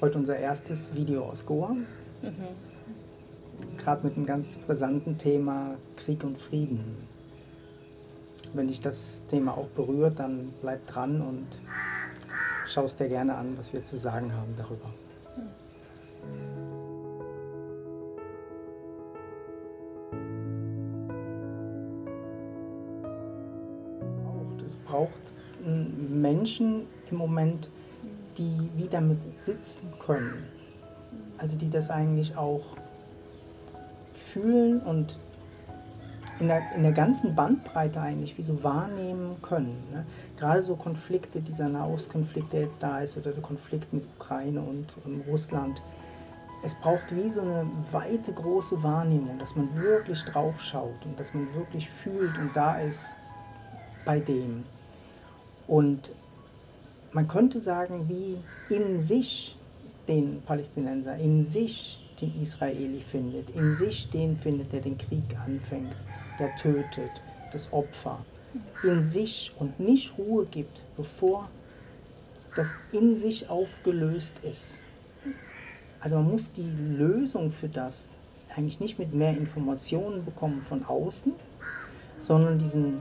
Heute unser erstes Video aus Goa. Mhm. Gerade mit einem ganz brisanten Thema Krieg und Frieden. Wenn dich das Thema auch berührt, dann bleib dran und schau es dir gerne an, was wir zu sagen haben darüber. Es braucht Menschen im Moment, die wieder mit sitzen können. Also die das eigentlich auch fühlen und in der, in der ganzen Bandbreite eigentlich wie so wahrnehmen können. Ne? Gerade so Konflikte, dieser Nahostkonflikt, der jetzt da ist, oder der Konflikt mit Ukraine und, und Russland. Es braucht wie so eine weite, große Wahrnehmung, dass man wirklich drauf schaut und dass man wirklich fühlt und da ist bei dem. Und man könnte sagen, wie in sich den Palästinenser, in sich den Israeli findet, in sich den findet, der den Krieg anfängt der tötet, das Opfer, in sich und nicht Ruhe gibt, bevor das in sich aufgelöst ist. Also man muss die Lösung für das eigentlich nicht mit mehr Informationen bekommen von außen, sondern diesen,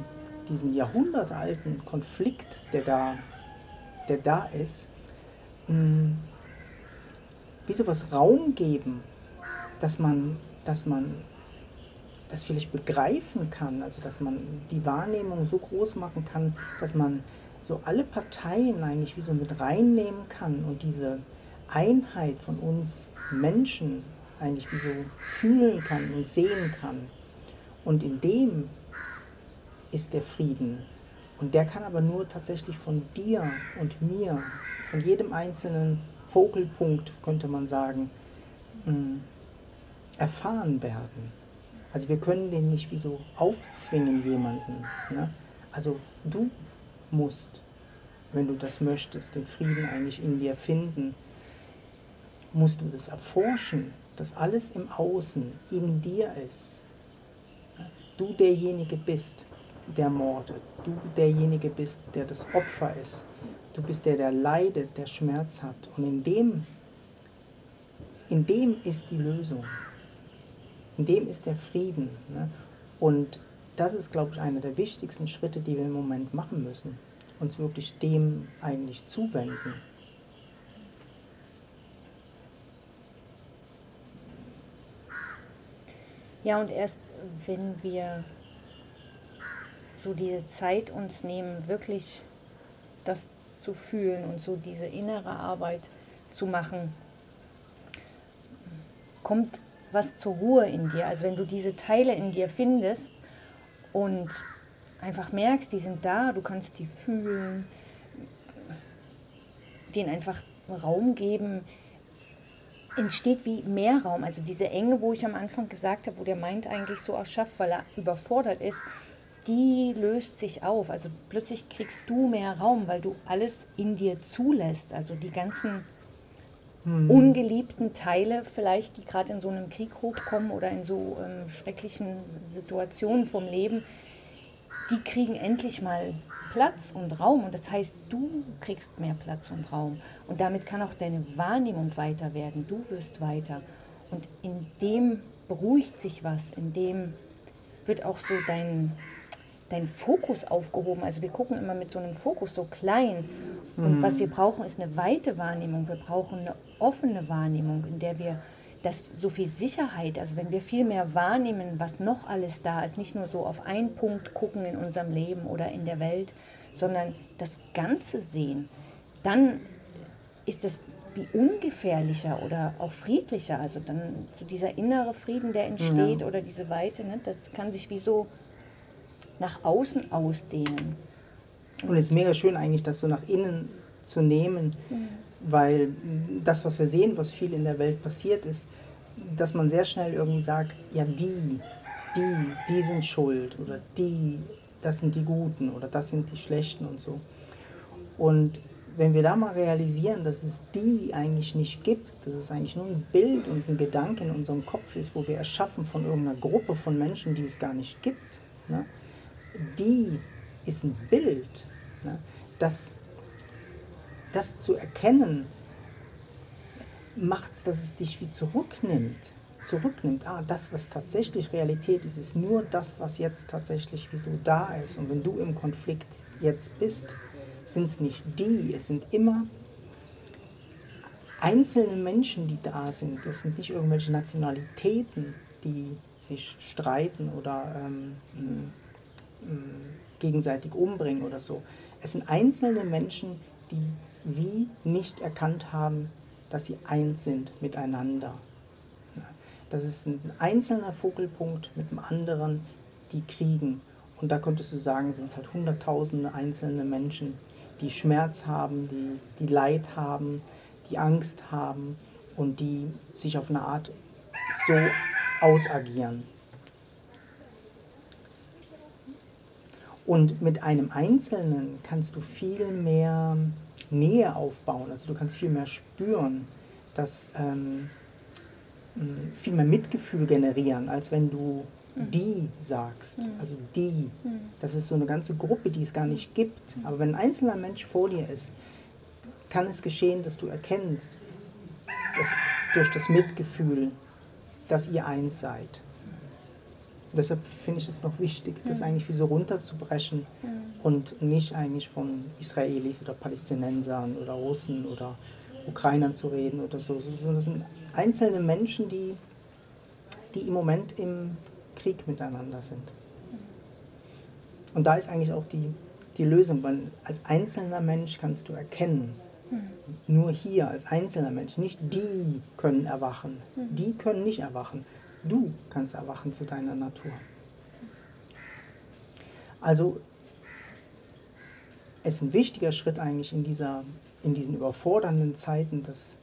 diesen jahrhundertalten Konflikt, der da, der da ist, hm, wie sowas Raum geben, dass man, dass man das vielleicht begreifen kann, also dass man die Wahrnehmung so groß machen kann, dass man so alle Parteien eigentlich wie so mit reinnehmen kann und diese Einheit von uns Menschen eigentlich wie so fühlen kann und sehen kann. Und in dem ist der Frieden. Und der kann aber nur tatsächlich von dir und mir, von jedem einzelnen Fokalpunkt, könnte man sagen, mm, erfahren werden. Also wir können den nicht wie so aufzwingen jemanden. Ne? Also du musst, wenn du das möchtest, den Frieden eigentlich in dir finden, musst du das erforschen, dass alles im Außen in dir ist. Du derjenige bist, der mordet. Du derjenige bist, der das Opfer ist. Du bist der, der leidet, der Schmerz hat. Und in dem, in dem ist die Lösung in dem ist der Frieden. Ne? Und das ist, glaube ich, einer der wichtigsten Schritte, die wir im Moment machen müssen. Uns wirklich dem eigentlich zuwenden. Ja, und erst wenn wir so diese Zeit uns nehmen, wirklich das zu fühlen und so diese innere Arbeit zu machen, kommt was zur Ruhe in dir. Also wenn du diese Teile in dir findest und einfach merkst, die sind da, du kannst die fühlen, denen einfach Raum geben, entsteht wie mehr Raum. Also diese Enge, wo ich am Anfang gesagt habe, wo der Mind eigentlich so erschafft, weil er überfordert ist, die löst sich auf. Also plötzlich kriegst du mehr Raum, weil du alles in dir zulässt. Also die ganzen hm. ungeliebten Teile vielleicht, die gerade in so einem Krieg hochkommen oder in so ähm, schrecklichen Situationen vom Leben, die kriegen endlich mal Platz und Raum. Und das heißt, du kriegst mehr Platz und Raum. Und damit kann auch deine Wahrnehmung weiter werden. Du wirst weiter. Und in dem beruhigt sich was, in dem wird auch so dein, dein Fokus aufgehoben. Also wir gucken immer mit so einem Fokus so klein. Und mhm. was wir brauchen, ist eine weite Wahrnehmung. Wir brauchen eine offene Wahrnehmung, in der wir das so viel Sicherheit, also wenn wir viel mehr wahrnehmen, was noch alles da ist, nicht nur so auf einen Punkt gucken in unserem Leben oder in der Welt, sondern das Ganze sehen, dann ist es wie ungefährlicher oder auch friedlicher. Also dann so dieser innere Frieden, der entsteht ja. oder diese Weite, ne, das kann sich wie so nach außen ausdehnen. Und es ist mega schön eigentlich, das so nach innen zu nehmen, mhm. weil das, was wir sehen, was viel in der Welt passiert ist, dass man sehr schnell irgendwie sagt, ja die, die, die sind schuld oder die, das sind die Guten oder das sind die Schlechten und so. Und wenn wir da mal realisieren, dass es die eigentlich nicht gibt, dass es eigentlich nur ein Bild und ein Gedanke in unserem Kopf ist, wo wir erschaffen von irgendeiner Gruppe von Menschen, die es gar nicht gibt, ne? Die ist ein Bild. Ne? Das, das zu erkennen, macht es, dass es dich wie zurücknimmt. Zurücknimmt. Ah, das, was tatsächlich Realität ist, ist nur das, was jetzt tatsächlich wieso da ist. Und wenn du im Konflikt jetzt bist, sind es nicht die, es sind immer einzelne Menschen, die da sind. Das sind nicht irgendwelche Nationalitäten, die sich streiten oder ähm, gegenseitig umbringen oder so. Es sind einzelne Menschen, die wie nicht erkannt haben, dass sie eins sind miteinander. Das ist ein einzelner Vogelpunkt mit dem anderen, die kriegen. Und da könntest du sagen, sind es halt hunderttausende einzelne Menschen, die Schmerz haben, die, die Leid haben, die Angst haben und die sich auf eine Art so ausagieren. Und mit einem Einzelnen kannst du viel mehr Nähe aufbauen, also du kannst viel mehr spüren, dass ähm, viel mehr Mitgefühl generieren, als wenn du mhm. die sagst. Mhm. Also die. Mhm. Das ist so eine ganze Gruppe, die es gar nicht gibt. Aber wenn ein einzelner Mensch vor dir ist, kann es geschehen, dass du erkennst, dass durch das Mitgefühl, dass ihr eins seid. Und deshalb finde ich es noch wichtig, das eigentlich wie so runterzubrechen und nicht eigentlich von Israelis oder Palästinensern oder Russen oder Ukrainern zu reden oder so, sondern das sind einzelne Menschen, die, die im Moment im Krieg miteinander sind. Und da ist eigentlich auch die, die Lösung, weil als einzelner Mensch kannst du erkennen, nur hier als einzelner Mensch, nicht die können erwachen, die können nicht erwachen, Du kannst erwachen zu deiner Natur. Also ist ein wichtiger Schritt eigentlich in, dieser, in diesen überfordernden Zeiten, dass,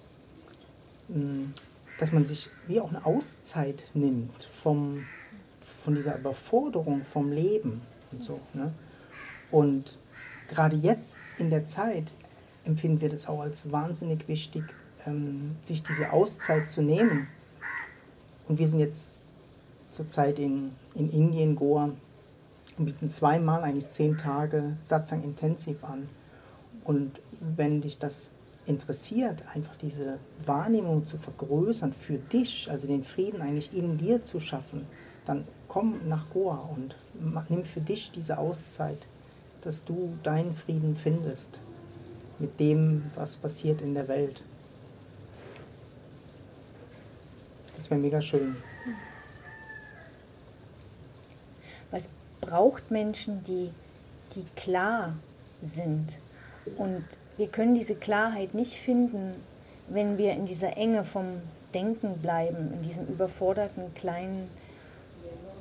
hm, dass man sich wie auch eine Auszeit nimmt vom, von dieser Überforderung vom Leben und so. Ne? Und gerade jetzt in der Zeit empfinden wir das auch als wahnsinnig wichtig, ähm, sich diese Auszeit zu nehmen und wir sind jetzt zurzeit in, in Indien, Goa, und bieten zweimal eigentlich zehn Tage Satsang intensiv an. Und wenn dich das interessiert, einfach diese Wahrnehmung zu vergrößern für dich, also den Frieden eigentlich in dir zu schaffen, dann komm nach Goa und nimm für dich diese Auszeit, dass du deinen Frieden findest mit dem, was passiert in der Welt. Das wäre mega schön. Was braucht Menschen, die, die klar sind? Und wir können diese Klarheit nicht finden, wenn wir in dieser Enge vom Denken bleiben, in diesem überforderten, kleinen,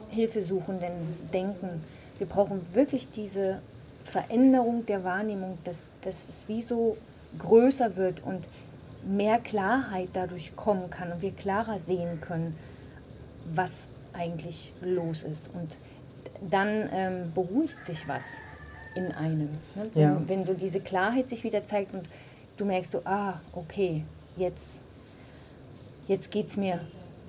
hilfesuchenden Denken. Wir brauchen wirklich diese Veränderung der Wahrnehmung, dass, dass es wie so größer wird und mehr Klarheit dadurch kommen kann und wir klarer sehen können, was eigentlich los ist. Und dann ähm, beruhigt sich was in einem. Ne? Wenn, ja. wenn so diese Klarheit sich wieder zeigt und du merkst so, ah, okay, jetzt, jetzt geht es mir,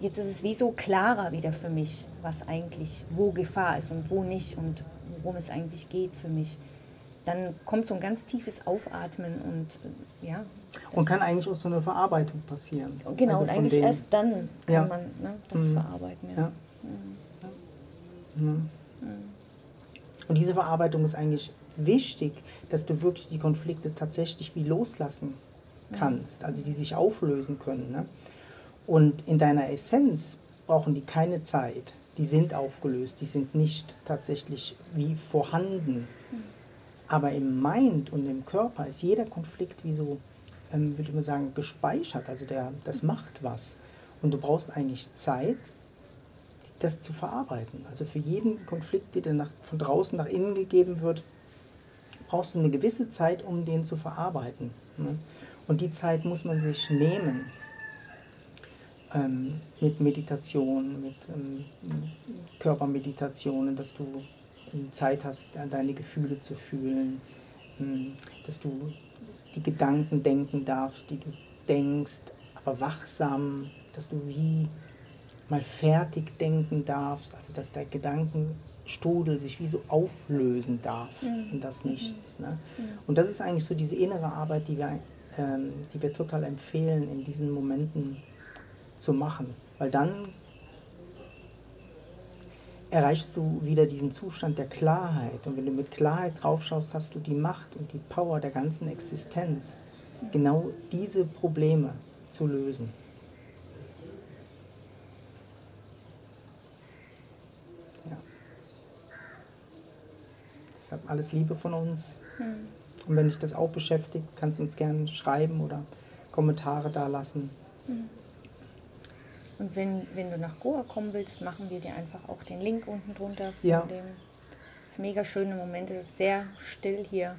jetzt ist es wie so klarer wieder für mich, was eigentlich, wo Gefahr ist und wo nicht und worum es eigentlich geht für mich dann kommt so ein ganz tiefes Aufatmen und äh, ja. Und kann eigentlich auch so eine Verarbeitung passieren. Genau, also und eigentlich dem, erst dann kann ja. man ne, das mhm. verarbeiten. Ja. Ja. Mhm. Und diese Verarbeitung ist eigentlich wichtig, dass du wirklich die Konflikte tatsächlich wie loslassen kannst, also die sich auflösen können. Ne? Und in deiner Essenz brauchen die keine Zeit. Die sind aufgelöst, die sind nicht tatsächlich wie vorhanden. Aber im Mind und im Körper ist jeder Konflikt wie so, ähm, würde ich mal sagen, gespeichert. Also der, das macht was. Und du brauchst eigentlich Zeit, das zu verarbeiten. Also für jeden Konflikt, der nach, von draußen nach innen gegeben wird, brauchst du eine gewisse Zeit, um den zu verarbeiten. Ne? Und die Zeit muss man sich nehmen. Ähm, mit Meditation, mit ähm, Körpermeditationen, dass du Zeit hast, deine Gefühle zu fühlen, hm, dass du die Gedanken denken darfst, die du denkst, aber wachsam, dass du wie mal fertig denken darfst, also dass der Gedankenstrudel sich wie so auflösen darf mhm. in das Nichts. Ne? Mhm. Und das ist eigentlich so diese innere Arbeit, die wir ähm, die wir total empfehlen, in diesen Momenten zu machen. Weil dann erreichst du wieder diesen Zustand der Klarheit. Und wenn du mit Klarheit draufschaust, hast du die Macht und die Power der ganzen Existenz, genau diese Probleme zu lösen. Ja. Deshalb alles Liebe von uns. Mhm. Und wenn dich das auch beschäftigt, kannst du uns gerne schreiben oder Kommentare da lassen. Mhm. Und wenn, wenn du nach Goa kommen willst, machen wir dir einfach auch den Link unten drunter. Von ja. dem ist mega schöne Moment. Es ist sehr still hier,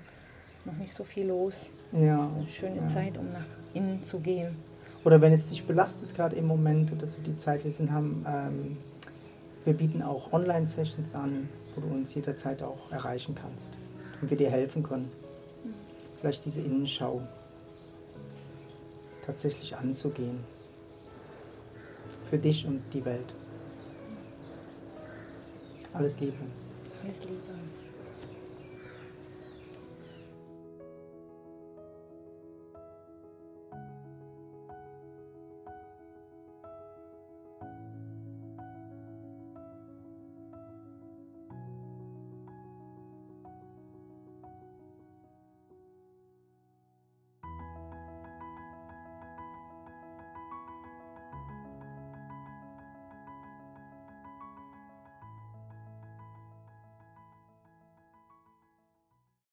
noch nicht so viel los. Ja. eine schöne ja. Zeit, um nach innen zu gehen. Oder wenn es dich belastet, gerade im Moment oder so die Zeit, wir sind haben, ähm, wir bieten auch Online-Sessions an, wo du uns jederzeit auch erreichen kannst und wir dir helfen können. Mhm. Vielleicht diese Innenschau tatsächlich anzugehen für dich und die Welt. Alles Liebe. Alles Liebe.